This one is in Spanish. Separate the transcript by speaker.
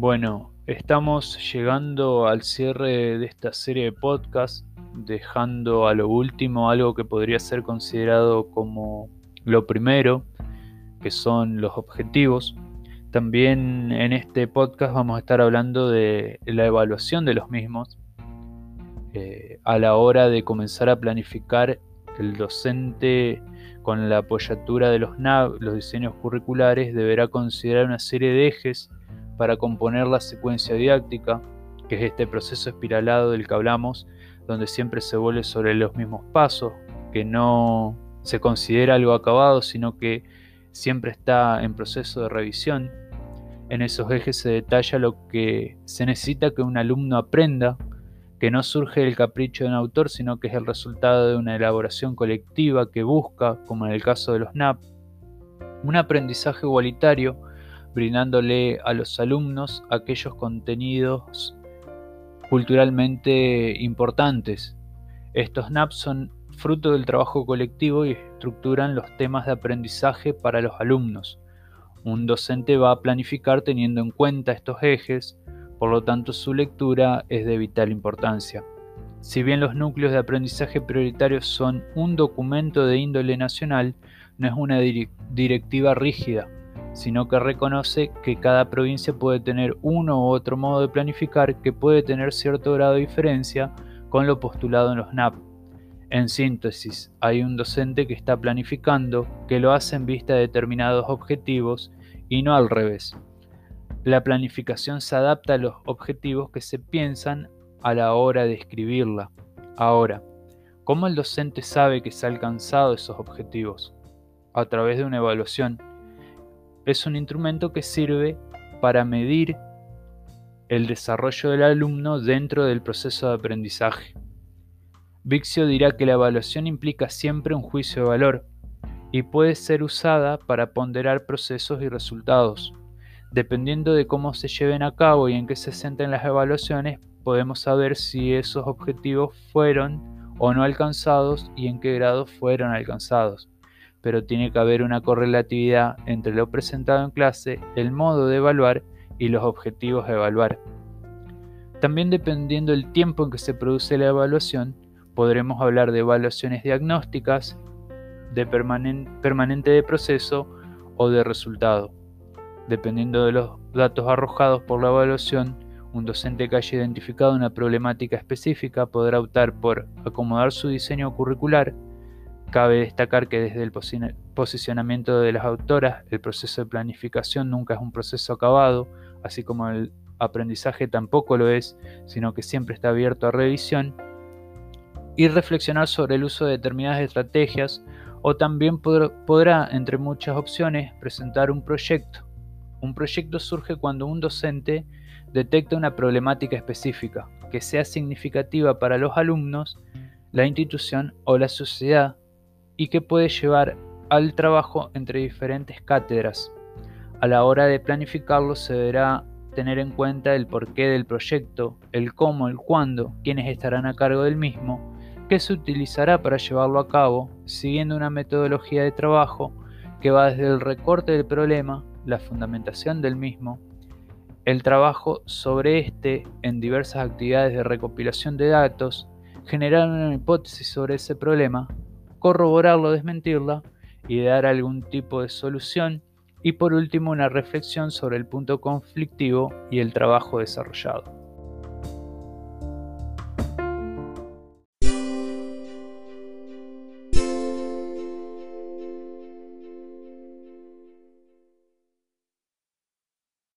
Speaker 1: Bueno, estamos llegando al cierre de esta serie de podcasts, dejando a lo último algo que podría ser considerado como lo primero, que son los objetivos. También en este podcast vamos a estar hablando de la evaluación de los mismos eh, a la hora de comenzar a planificar el docente con la apoyatura de los NAV, los diseños curriculares, deberá considerar una serie de ejes para componer la secuencia didáctica, que es este proceso espiralado del que hablamos, donde siempre se vuelve sobre los mismos pasos, que no se considera algo acabado, sino que siempre está en proceso de revisión. En esos ejes se detalla lo que se necesita que un alumno aprenda que no surge del capricho de un autor, sino que es el resultado de una elaboración colectiva que busca, como en el caso de los NAP, un aprendizaje igualitario, brindándole a los alumnos aquellos contenidos culturalmente importantes. Estos NAP son fruto del trabajo colectivo y estructuran los temas de aprendizaje para los alumnos. Un docente va a planificar teniendo en cuenta estos ejes, por lo tanto su lectura es de vital importancia. Si bien los núcleos de aprendizaje prioritarios son un documento de índole nacional, no es una directiva rígida, sino que reconoce que cada provincia puede tener uno u otro modo de planificar que puede tener cierto grado de diferencia con lo postulado en los NAP. En síntesis, hay un docente que está planificando que lo hace en vista de determinados objetivos y no al revés. La planificación se adapta a los objetivos que se piensan a la hora de escribirla. Ahora, ¿cómo el docente sabe que se ha alcanzado esos objetivos? A través de una evaluación. Es un instrumento que sirve para medir el desarrollo del alumno dentro del proceso de aprendizaje. Vixio dirá que la evaluación implica siempre un juicio de valor y puede ser usada para ponderar procesos y resultados. Dependiendo de cómo se lleven a cabo y en qué se centren las evaluaciones, podemos saber si esos objetivos fueron o no alcanzados y en qué grado fueron alcanzados. Pero tiene que haber una correlatividad entre lo presentado en clase, el modo de evaluar y los objetivos a evaluar. También dependiendo del tiempo en que se produce la evaluación, podremos hablar de evaluaciones diagnósticas, de permanente de proceso o de resultado. Dependiendo de los datos arrojados por la evaluación, un docente que haya identificado una problemática específica podrá optar por acomodar su diseño curricular. Cabe destacar que desde el posicionamiento de las autoras, el proceso de planificación nunca es un proceso acabado, así como el aprendizaje tampoco lo es, sino que siempre está abierto a revisión, y reflexionar sobre el uso de determinadas estrategias, o también podrá, entre muchas opciones, presentar un proyecto. Un proyecto surge cuando un docente detecta una problemática específica que sea significativa para los alumnos, la institución o la sociedad y que puede llevar al trabajo entre diferentes cátedras. A la hora de planificarlo se deberá tener en cuenta el porqué del proyecto, el cómo, el cuándo, quiénes estarán a cargo del mismo, qué se utilizará para llevarlo a cabo, siguiendo una metodología de trabajo que va desde el recorte del problema la fundamentación del mismo, el trabajo sobre este en diversas actividades de recopilación de datos, generar una hipótesis sobre ese problema, corroborarlo, desmentirla y dar algún tipo de solución y por último una reflexión sobre el punto conflictivo y el trabajo desarrollado.